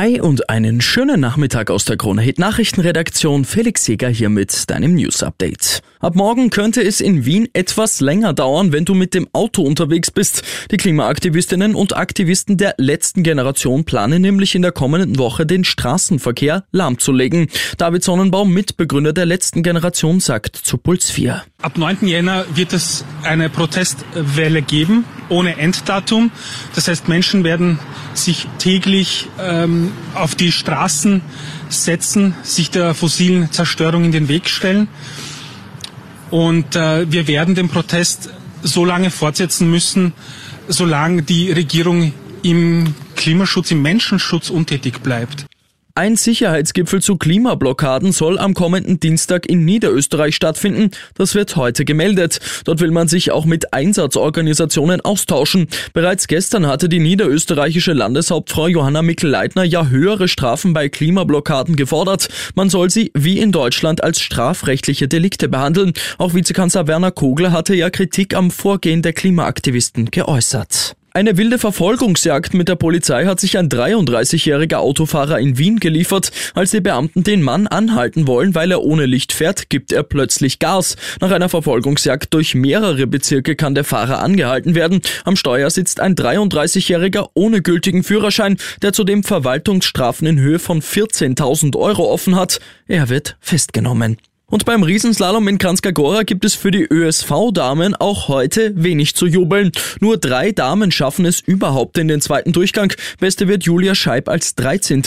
Hi und einen schönen Nachmittag aus der Krone Hit Nachrichtenredaktion. Felix Jäger hier mit deinem News Update. Ab morgen könnte es in Wien etwas länger dauern, wenn du mit dem Auto unterwegs bist. Die Klimaaktivistinnen und Aktivisten der letzten Generation planen nämlich in der kommenden Woche den Straßenverkehr lahmzulegen. David Sonnenbaum, Mitbegründer der letzten Generation, sagt zu Puls 4. Ab 9. Jänner wird es eine Protestwelle geben, ohne Enddatum. Das heißt, Menschen werden sich täglich ähm, auf die Straßen setzen, sich der fossilen Zerstörung in den Weg stellen. Und äh, wir werden den Protest so lange fortsetzen müssen, solange die Regierung im Klimaschutz, im Menschenschutz untätig bleibt. Ein Sicherheitsgipfel zu Klimablockaden soll am kommenden Dienstag in Niederösterreich stattfinden. Das wird heute gemeldet. Dort will man sich auch mit Einsatzorganisationen austauschen. Bereits gestern hatte die niederösterreichische Landeshauptfrau Johanna Mikl-Leitner ja höhere Strafen bei Klimablockaden gefordert. Man soll sie wie in Deutschland als strafrechtliche Delikte behandeln. Auch Vizekanzler Werner Kogler hatte ja Kritik am Vorgehen der Klimaaktivisten geäußert. Eine wilde Verfolgungsjagd mit der Polizei hat sich ein 33-jähriger Autofahrer in Wien geliefert. Als die Beamten den Mann anhalten wollen, weil er ohne Licht fährt, gibt er plötzlich Gas. Nach einer Verfolgungsjagd durch mehrere Bezirke kann der Fahrer angehalten werden. Am Steuer sitzt ein 33-jähriger ohne gültigen Führerschein, der zudem Verwaltungsstrafen in Höhe von 14.000 Euro offen hat. Er wird festgenommen. Und beim Riesenslalom in Kranjska gibt es für die ÖSV-Damen auch heute wenig zu jubeln. Nur drei Damen schaffen es überhaupt in den zweiten Durchgang. Beste wird Julia Scheib als 13.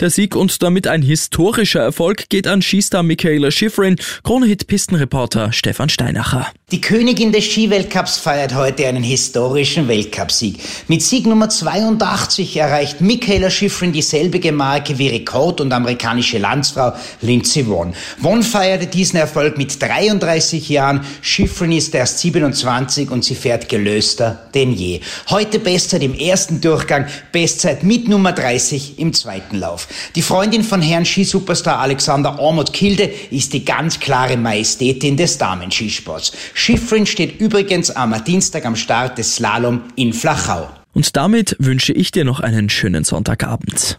Der Sieg und damit ein historischer Erfolg geht an Skistar Michaela Schifrin, Kronehit-Pistenreporter Stefan Steinacher. Die Königin des Skiweltcups feiert heute einen historischen Weltcupsieg. Mit Sieg Nummer 82 erreicht Michaela Schifrin dieselbige Marke wie Rekord- und amerikanische Landsfrau Lindsey Vonn. Vonn feierte diesen Erfolg mit 33 Jahren. Schifrin ist erst 27 und sie fährt gelöster denn je. Heute Bestzeit im ersten Durchgang, Bestzeit mit Nummer 30 im zweiten Lauf. Die Freundin von Herrn Skisuperstar Alexander Ormod Kilde ist die ganz klare Majestätin des Damenskisports. Schifrin steht übrigens am Dienstag am Start des Slalom in Flachau. Und damit wünsche ich dir noch einen schönen Sonntagabend.